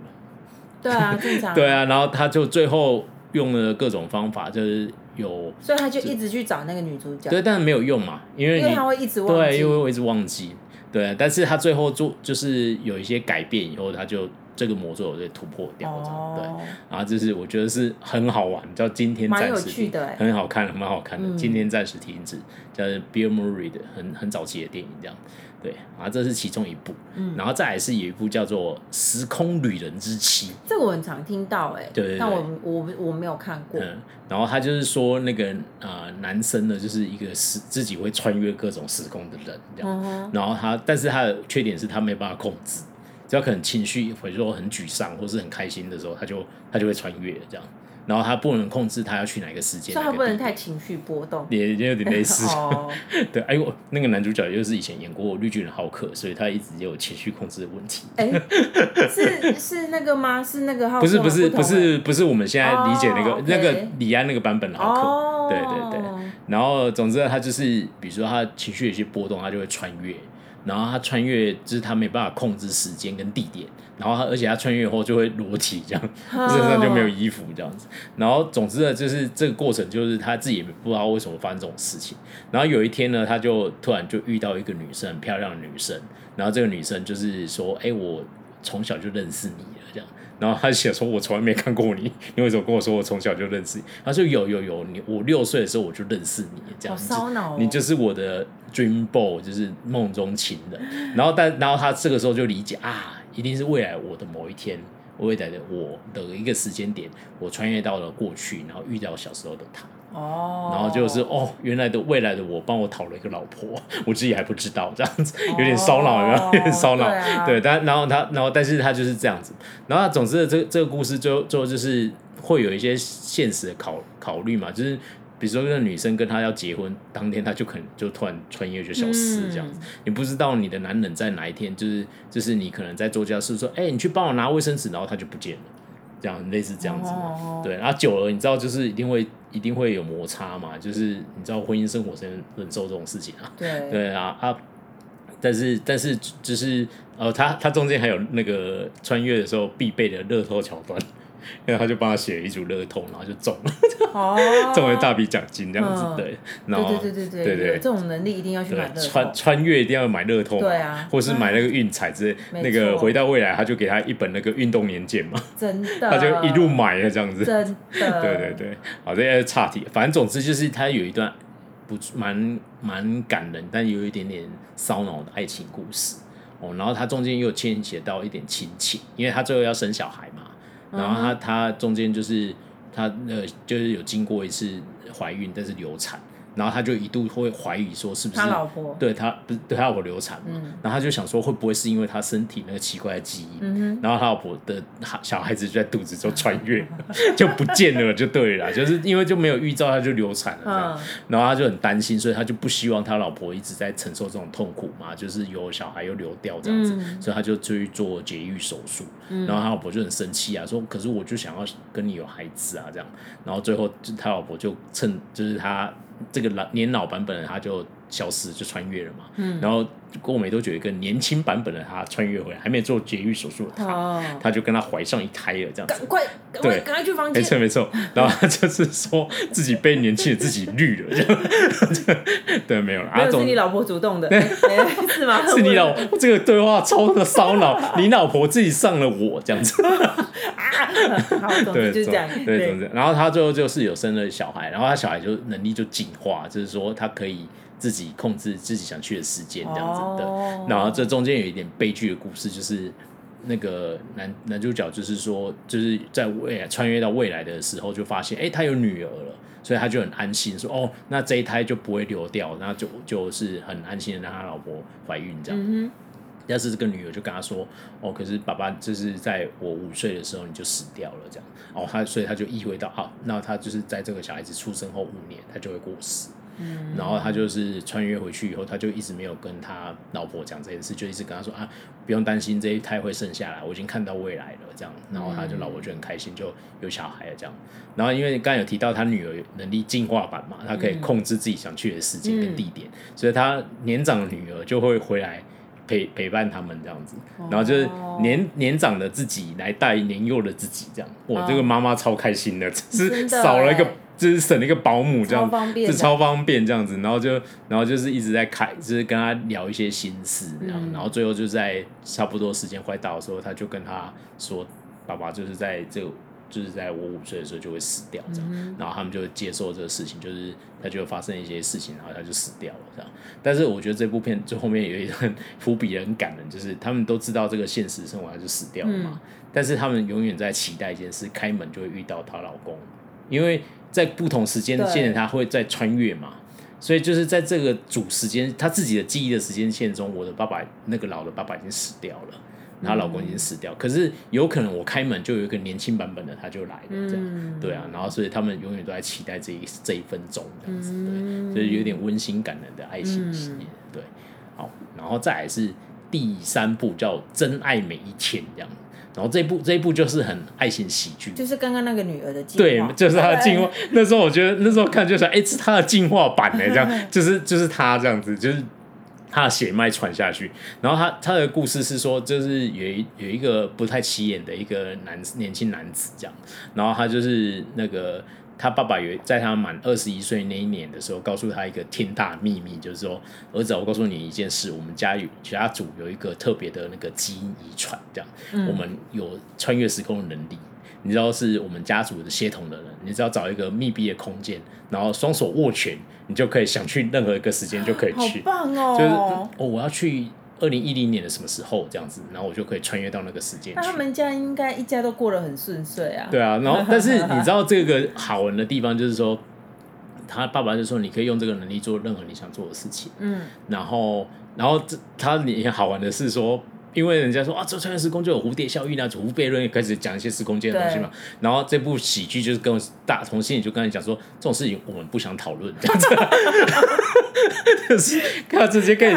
对啊，正常。<laughs> 对啊，然后他就最后用了各种方法，就是。有，所以他就一直去找那个女主角。对，但是没有用嘛，因为因为他会一直忘记。对，因为我一直忘记。对，但是他最后做就是有一些改变以后，他就这个魔咒有被突破掉。哦。对，然后就是我觉得是很好玩，叫今天暂时。很好看，蛮好看的。今天暂时停止，叫 Bill Murray 的很很早期的电影这样。对，啊这是其中一部，嗯，然后再来是有一部叫做《时空旅人之妻》，这个我很常听到，哎，对，但我我我没有看过。嗯，然后他就是说那个呃男生呢，就是一个时自己会穿越各种时空的人这样，嗯，然后他但是他的缺点是他没办法控制，只要可能情绪比如说很沮丧或是很开心的时候，他就他就会穿越这样。然后他不能控制他要去哪个世界，所以他不能太情绪波动，也也有点类似。<laughs> 哦、<laughs> 对，哎呦，那个男主角又是以前演过《绿巨人浩克》，所以他一直也有情绪控制的问题。哎，是是那个吗？是那个浩克？不是不是不是不是我们现在理解那个、哦、那个李安那个版本的浩克。哦、对对对。然后总之他就是，比如说他情绪有些波动，他就会穿越。然后他穿越，就是他没办法控制时间跟地点。然后他，而且他穿越后就会裸体，这样 <laughs> 身上就没有衣服这样子。然后总之呢，就是这个过程，就是他自己也不知道为什么发生这种事情。然后有一天呢，他就突然就遇到一个女生，很漂亮的女生。然后这个女生就是说：“哎，我从小就认识你了。”这样。然后他写说：“我从来没看过你，你为什么跟我说我从小就认识你？”他说：“有有有，你我六岁的时候我就认识你，这样子。你就是我的 dream boy，就是梦中情人。”然后但然后他这个时候就理解啊。一定是未来我的某一天，未来的我的一个时间点，我穿越到了过去，然后遇到小时候的他。哦，然后就是哦，原来的未来的我帮我讨了一个老婆，<laughs> 我自己还不知道，这样子有点烧脑，有 <laughs> 点烧脑。对，啊、对，但然后他，然后但是他就是这样子。然后总之这这个故事最后最后就是会有一些现实的考考虑嘛，就是比如说那个女生跟他要结婚当天，他就可能就突然穿越就消失这样子，嗯、你不知道你的男人在哪一天，就是就是你可能在做家事说，哎，你去帮我拿卫生纸，然后他就不见了。这样类似这样子，哦、对，然后久了，你知道，就是一定会一定会有摩擦嘛，就是你知道，婚姻生活才能忍受这种事情啊，对，<laughs> 对啊啊，但是但是就是呃，他他中间还有那个穿越的时候必备的乐透桥段。然后他就帮他写了一组乐透，然后就中了，哦、中了一大笔奖金这样子，对，然后对对对对对，这种能力一定要去买乐透，穿穿越一定要买乐透，对啊，或是买那个运彩之类，嗯、那个回到未来他就给他一本那个运动年鉴嘛，真的，<laughs> 他就一路买了这样子，真的，<laughs> 对对对，好，这些岔题，反正总之就是他有一段不蛮蛮感人，但有一点点烧脑的爱情故事哦，然后他中间又牵扯到一点亲情，因为他最后要生小孩嘛。然后他他中间就是他呃就是有经过一次怀孕，但是流产。然后他就一度会怀疑说是不是他老婆对他不是对他老婆流产嘛？嗯、然后他就想说会不会是因为他身体那个奇怪的基因？嗯、然后他老婆的小孩子就在肚子就穿越 <laughs> 就不见了，就对了，就是因为就没有预兆他就流产了这样。嗯、然后他就很担心，所以他就不希望他老婆一直在承受这种痛苦嘛，就是有小孩又流掉这样子，嗯、所以他就去做节育手术。嗯、然后他老婆就很生气啊，说可是我就想要跟你有孩子啊这样。然后最后就他老婆就趁就是他。这个老年老版本他就消失，就穿越了嘛。嗯，然后过没多久，一个年轻版本的他穿越回来，还没做绝育手术的他，哦、他就跟他怀上一胎了，这样子。赶快，对，赶快去房间。没错没错，然后他就是说自己被年轻的自己绿了，这样。<laughs> 对，没有了。没有，是你老婆主动的，<laughs> 是吗？<laughs> 是你老婆这个对话超的烧脑，你老婆自己上了我这样子。好，对，就这样。对，总之，然后他最后就是有生了小孩，然后他小孩就能力就进化，就是说他可以自己控制自己想去的时间这样子的。然后这中间有一点悲剧的故事，就是那个男男主角就是说，就是在未来穿越到未来的时候，就发现哎，他有女儿了，所以他就很安心，说哦，那这一胎就不会流掉，然后就就是很安心的让他老婆怀孕这样。但是这个女儿就跟他说：“哦，可是爸爸就是在我五岁的时候你就死掉了，这样。哦，他所以他就意会到，啊，那他就是在这个小孩子出生后五年，他就会过世。嗯，然后他就是穿越回去以后，他就一直没有跟他老婆讲这件事，就一直跟他说啊，不用担心这一胎会生下来，我已经看到未来了，这样。然后他就老婆就很开心，就有小孩了，这样。然后因为刚才有提到他女儿能力进化版嘛，他可以控制自己想去的时间跟地点，嗯、所以他年长的女儿就会回来。”陪陪伴他们这样。子，然后就是年、oh. 年长的自己来带年幼的自己这样，哇，oh. 这个妈妈超开心的，只是少了一个，就是省了一个保姆这样，是超方便这样子，然后就然后就是一直在开，就是跟他聊一些心事这样，嗯、然后最后就在差不多时间快到的时候，他就跟他说，爸爸就是在这个。就是在我五岁的时候就会死掉这样，嗯、然后他们就接受这个事情，就是他就会发生一些事情，然后他就死掉了这样。但是我觉得这部片最后面有一段伏笔很感人，就是他们都知道这个现实生活他就死掉了嘛，嗯、但是他们永远在期待一件事，开门就会遇到她老公，因为在不同时间线他会在穿越嘛，所以就是在这个主时间他自己的记忆的时间线中，我的爸爸那个老的爸爸已经死掉了。她老公已经死掉，可是有可能我开门就有一个年轻版本的他就来了，这样、嗯、对啊，然后所以他们永远都在期待这一这一分钟这样子，对，所以有点温馨感人的爱情戏，嗯、对，好，然后再来是第三部叫《真爱每一天》这样，然后这一部这一部就是很爱情喜剧，就是刚刚那个女儿的进化，对，就是她的进化。<laughs> 那时候我觉得那时候看就想，哎、欸，是她的进化版呢，这样，<laughs> 就是就是她这样子，就是。她的血脉传下去，然后她她的故事是说，就是有一有一个不太起眼的一个男年轻男子这样，然后他就是那个他爸爸有在他满二十一岁那一年的时候，告诉他一个天大的秘密，就是说，儿子，我告诉你一件事，我们家有家族有一个特别的那个基因遗传，这样，嗯、我们有穿越时空的能力。你知道是我们家族的血统的人，你只要找一个密闭的空间，然后双手握拳，你就可以想去任何一个时间就可以去。好棒哦！就是哦，我要去二零一零年的什么时候这样子，然后我就可以穿越到那个时间。那他们家应该一家都过得很顺遂啊。对啊，然后 <laughs> 但是你知道这个好玩的地方就是说，他爸爸就说你可以用这个能力做任何你想做的事情。嗯，然后然后这他也好玩的是说。因为人家说啊，这穿越时空就有蝴蝶效应啊，祖父悖论也开始讲一些时空间的东西嘛。然后这部喜剧就是跟大同心也就跟你讲说，这种事情我们不想讨论这样子。<laughs> 就是他直接跟你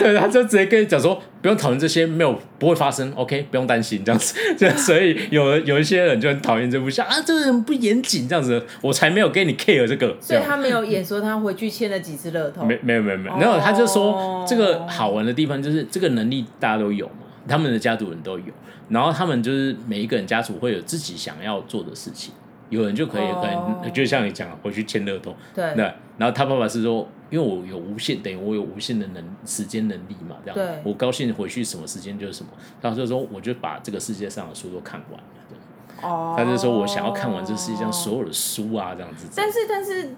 对，他就直接跟你讲说，不用讨论这些，没有不会发生，OK，不用担心这样子。就 <laughs> 所以有有一些人就很讨厌这部戏啊，这个人不严谨这样子，我才没有给你 care 这个。所以他没有演说他回去签了几次乐透。没没有没有没有，然后他就说这个好玩的地方就是这个能力大家都有嘛。他们的家族人都有，然后他们就是每一个人家族会有自己想要做的事情，有人就可以可能就像你讲，回去签乐透，对，然后他爸爸是说，因为我有无限，等于我有无限的能时间能力嘛，这样，对，我高兴回去什么时间就是什么，然后就说我就把这个世界上的书都看完了，哦，他就说我想要看完这世界上所有的书啊，这样子，但是但是。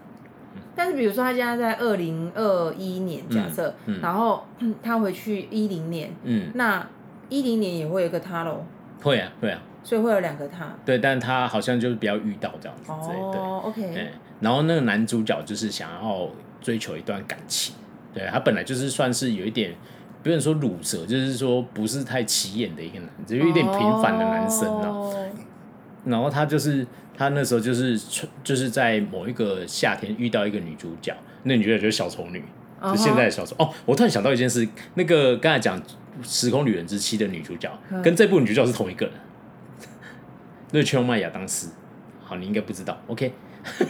但是，比如说，他现在在二零二一年，假设，嗯嗯、然后 <clears throat> 他回去一零年，嗯，那一零年也会有一个他喽？会啊，会啊，所以会有两个他。对，但他好像就是比较遇到这样子。哦，OK。对，然后那个男主角就是想要追求一段感情，对，他本来就是算是有一点，不能说鲁蛇，就是说不是太起眼的一个男，就有一点平凡的男生呢。哦、然后他就是。他那时候就是就是在某一个夏天遇到一个女主角，那女主角就是小丑女，是、uh huh. 现在的小丑。哦，我突然想到一件事，那个刚才讲《时空旅人之妻》的女主角，uh. 跟这部女主角是同一个人，<laughs> 那是秋麦亚当斯。好，你应该不知道。OK。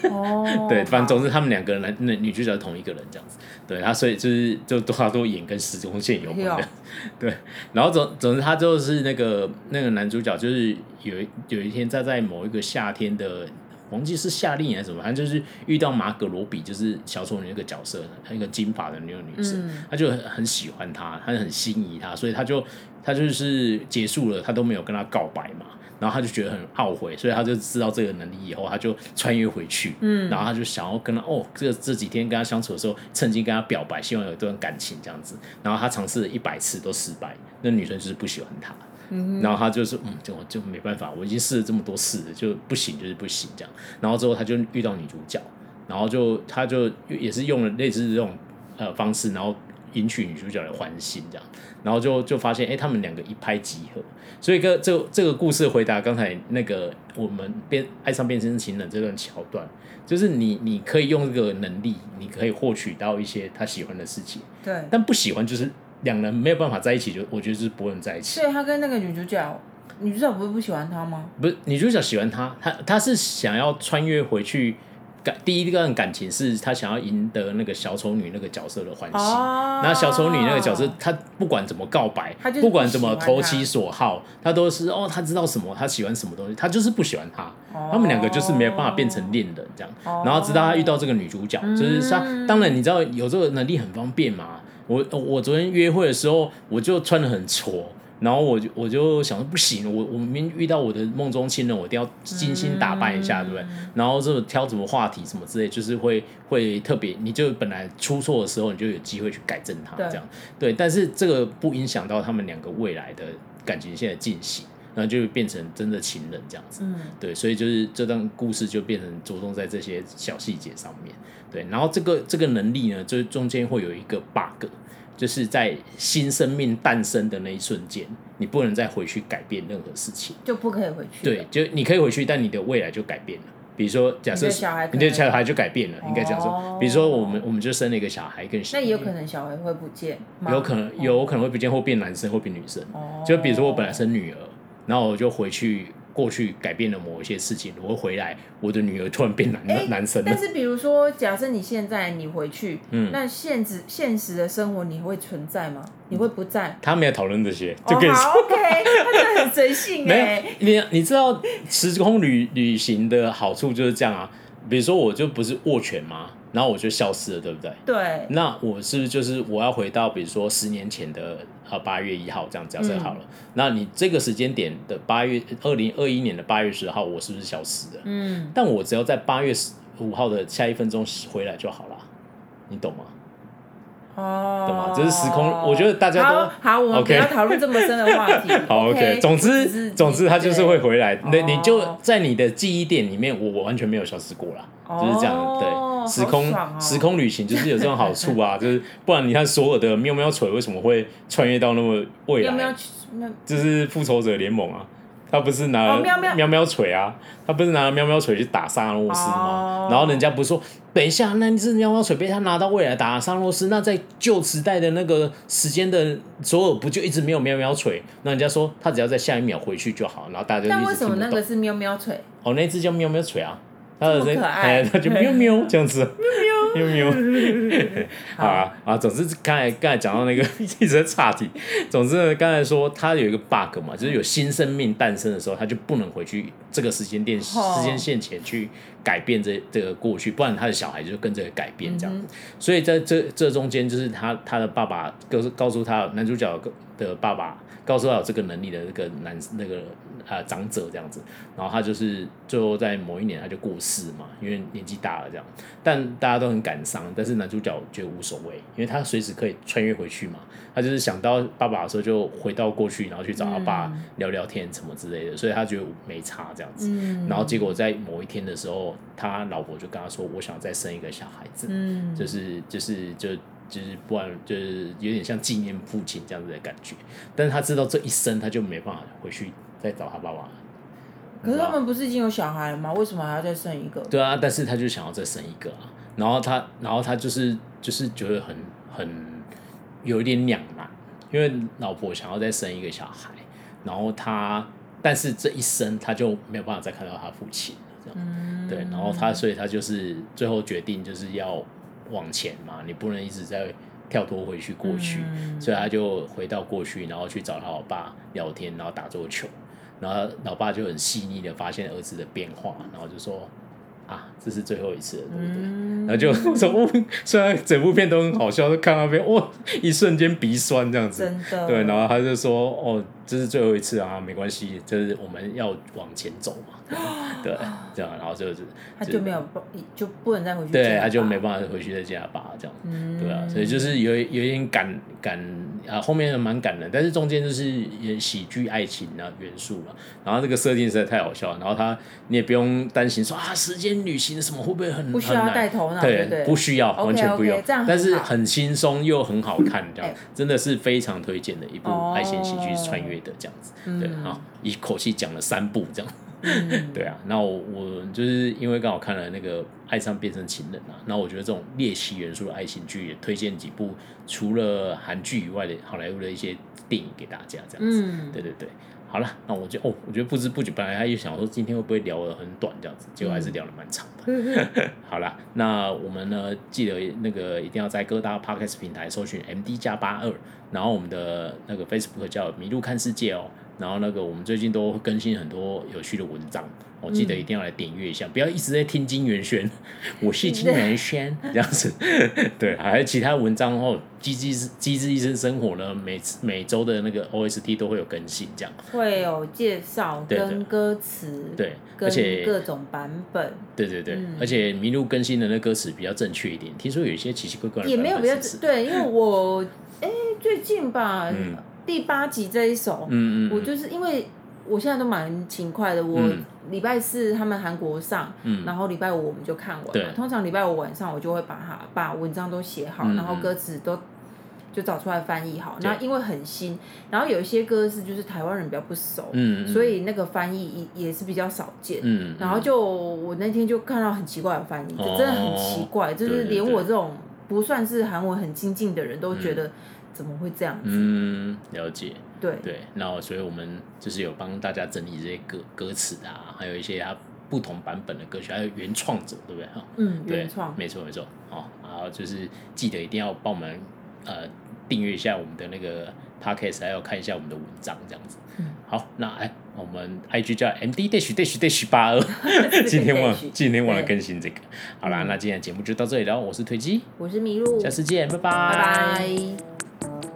哦，oh, 对，反正总之他们两个人男那女主角是同一个人这样子，对，他所以就是就多他都演跟时空线有关的，有 <laughs> 对，然后总总之他就是那个那个男主角就是有一有一天在在某一个夏天的，忘记是夏令营还是什么，反正就是遇到马格罗比，就是小丑女那个角色，一个金发的那个女生，嗯、他就很很喜欢她，他很心仪她，所以她就她就是结束了，她都没有跟她告白嘛。然后他就觉得很懊悔，所以他就知道这个能力以后，他就穿越回去，嗯，然后他就想要跟他哦，这个这几天跟他相处的时候，趁机跟他表白，希望有一段感情这样子。然后他尝试了一百次都失败，那女生就是不喜欢他，嗯，然后他就是嗯，就就没办法，我已经试了这么多次了，就不行，就是不行这样。然后之后他就遇到女主角，然后就他就也是用了类似这种呃方式，然后引取女主角的欢心这样。然后就就发现，哎，他们两个一拍即合，所以个这这个故事回答刚才那个我们变爱上变身情人这段桥段，就是你你可以用这个能力，你可以获取到一些他喜欢的事情，对，但不喜欢就是两人没有办法在一起，就我觉得就是不能在一起。所以他跟那个女主角，女主角不是不喜欢他吗？不是，女主角喜欢他，他他是想要穿越回去。感第一段感情是他想要赢得那个小丑女那个角色的欢喜，那、oh, 小丑女那个角色，她不管怎么告白，不，不管怎么投其所好，她都是哦，她知道什么，她喜欢什么东西，她就是不喜欢他。Oh, 他们两个就是没有办法变成恋人这样。Oh, 然后直到他遇到这个女主角，就是他，嗯、当然你知道有这个能力很方便嘛。我我昨天约会的时候，我就穿的很挫。然后我就我就想说不行，我我明明遇到我的梦中情人，我一定要精心打扮一下，嗯、对不对？然后这挑什么话题什么之类，就是会会特别，你就本来出错的时候，你就有机会去改正它，这样对，但是这个不影响到他们两个未来的感情线的进行，然后就变成真的情人这样子，嗯、对。所以就是这段故事就变成着重在这些小细节上面，对。然后这个这个能力呢，就中间会有一个 bug。就是在新生命诞生的那一瞬间，你不能再回去改变任何事情，就不可以回去。对，就你可以回去，但你的未来就改变了。比如说，假设你的小孩就改变了，应该这样说。比如说，我们我们就生了一个小孩，跟那也有可能小孩会不见，有可能有可能会不见，或变男生，或变女生。就比如说我本来生女儿，然后我就回去。过去改变了某一些事情，我会回来，我的女儿突然变男、欸、男生。但是比如说，假设你现在你回去，嗯，那现实现实的生活你会存在吗？你会不在？他没有讨论这些，就 OK，<laughs> 他真的很随性哎。没有，你你知道时空旅旅行的好处就是这样啊。比如说，我就不是握拳吗？然后我就消失了，对不对？对。那我是不是就是我要回到比如说十年前的呃八月一号这样假设好了？嗯、那你这个时间点的八月二零二一年的八月十号，我是不是消失了？嗯。但我只要在八月十五号的下一分钟回来就好了，你懂吗？哦，懂吗？就是时空，我觉得大家都好，好，我们不要讨论这么深的话题。<laughs> 好，OK。总之，总之，他就是会回来。那你就在你的记忆点里面，我我完全没有消失过啦，就是这样。对，时空、哦、时空旅行就是有这种好处啊，<laughs> 就是不然你看所有的喵喵锤为什么会穿越到那么未来？喵喵就是复仇者联盟啊。他不是拿喵喵喵喵锤啊，他不是拿喵喵锤去打萨洛斯吗？然后人家不是说，等一下，那只喵喵锤被他拿到未来打萨洛斯，那在旧时代的那个时间的所有不就一直没有喵喵锤？那人家说他只要在下一秒回去就好，然后大家就。但为什么那个是喵喵锤？哦，那只叫喵喵锤啊，它的可爱，<laughs> 它就喵喵这样子。喵喵，<laughs> 好啊啊！总之刚才刚才讲到那个一直在岔题。总之呢，刚才说他有一个 bug 嘛，就是有新生命诞生的时候，他就不能回去这个时间点、时间线前去改变这这个过去，不然他的小孩就跟着改变这样所以在这这中间，就是他他的爸爸告诉告诉他男主角的爸爸。告诉他有这个能力的那个男那个啊、呃、长者这样子，然后他就是最后在某一年他就过世嘛，因为年纪大了这样，但大家都很感伤，但是男主角觉得无所谓，因为他随时可以穿越回去嘛，他就是想到爸爸的时候就回到过去，然后去找他爸聊聊天什么之类的，嗯、所以他觉得没差这样子，嗯、然后结果在某一天的时候，他老婆就跟他说，我想再生一个小孩子，嗯、就是就是就。就是不然，就是有点像纪念父亲这样子的感觉，但是他知道这一生他就没办法回去再找他爸爸。可是他们不是已经有小孩了吗？为什么还要再生一个？对啊，但是他就想要再生一个啊，然后他，然后他就是就是觉得很很有一点两难，因为老婆想要再生一个小孩，然后他，但是这一生他就没有办法再看到他父亲了，这样，嗯，对，然后他，所以他就是最后决定就是要。往前嘛，你不能一直在跳脱回去过去，嗯、所以他就回到过去，然后去找他老爸聊天，然后打桌球，然后老爸就很细腻的发现儿子的变化，然后就说。啊，这是最后一次了，对不对？嗯、然后就 <laughs> 说，虽然整部片都很好笑，都看那边哇，一瞬间鼻酸这样子，真的。对，然后他就说，哦，这是最后一次啊，没关系，就是我们要往前走嘛，<gasps> 对，这样，然后就是他就没有就不能再回去，对，他就没办法回去再见他爸这样，嗯、对啊，所以就是有有点感感啊，后面蛮感人，但是中间就是也喜剧爱情啊元素嘛，然后这个设定实在太好笑了，然后他你也不用担心说啊时间。旅行什么会不会很不需要带头脑？对，对不需要完全不用。但是很轻松又很好看，这样真的是非常推荐的一部爱情喜剧，穿越的这样子。哦、对，啊，一口气讲了三部这样。嗯、<laughs> 对啊，那我我就是因为刚好看了那个《爱上变成情人》啊，那我觉得这种猎奇元素的爱情剧也推荐几部，除了韩剧以外的好莱坞的一些电影给大家这样子。嗯，对对对。好了，那我就哦，我觉得不知不觉，本来他又想说今天会不会聊得很短这样子，结果还是聊得蛮长的。<laughs> 好了，那我们呢，记得那个一定要在各大 Podcast 平台搜寻 MD 加八二，然后我们的那个 Facebook 叫麋鹿看世界哦。然后那个我们最近都更新很多有趣的文章，我记得一定要来点阅一下，嗯、不要一直在听金元轩，<laughs> 我是金元轩这样子，<laughs> 对，还有其他文章哦，机智机智医生生活呢，每次每周的那个 OST 都会有更新，这样。会有介绍跟歌词，对，而且各种版本，对对对，嗯、而且麋鹿更新的那歌词比较正确一点，听说有一些奇奇怪怪的也没有比较对，因为我哎最近吧。嗯第八集这一首，嗯嗯，我就是因为我现在都蛮勤快的，我礼拜四他们韩国上，嗯，然后礼拜五我们就看完了。对。通常礼拜五晚上我就会把它把文章都写好，嗯、然后歌词都就找出来翻译好。那对。因为很新，然后有一些歌是就是台湾人比较不熟，嗯，所以那个翻译也也是比较少见，嗯，然后就我那天就看到很奇怪的翻译，就真的很奇怪，哦、就是连我这种不算是韩文很精进的人都觉得。怎么会这样子？嗯，了解。对对，那所以我们就是有帮大家整理这些歌歌词啊，还有一些它不同版本的歌曲，还有原创者，对不对？哈，嗯，原创，没错没错。好，然后就是记得一定要帮我们呃订阅一下我们的那个 podcast，还要看一下我们的文章，这样子。嗯，好，那哎，我们 IG 叫 MD dash dash dash 八二，今天忘今天忘了更新这个。好啦，那今天节目就到这里了，我是推机，我是麋鹿，下次见，拜拜。拜拜。Thank you.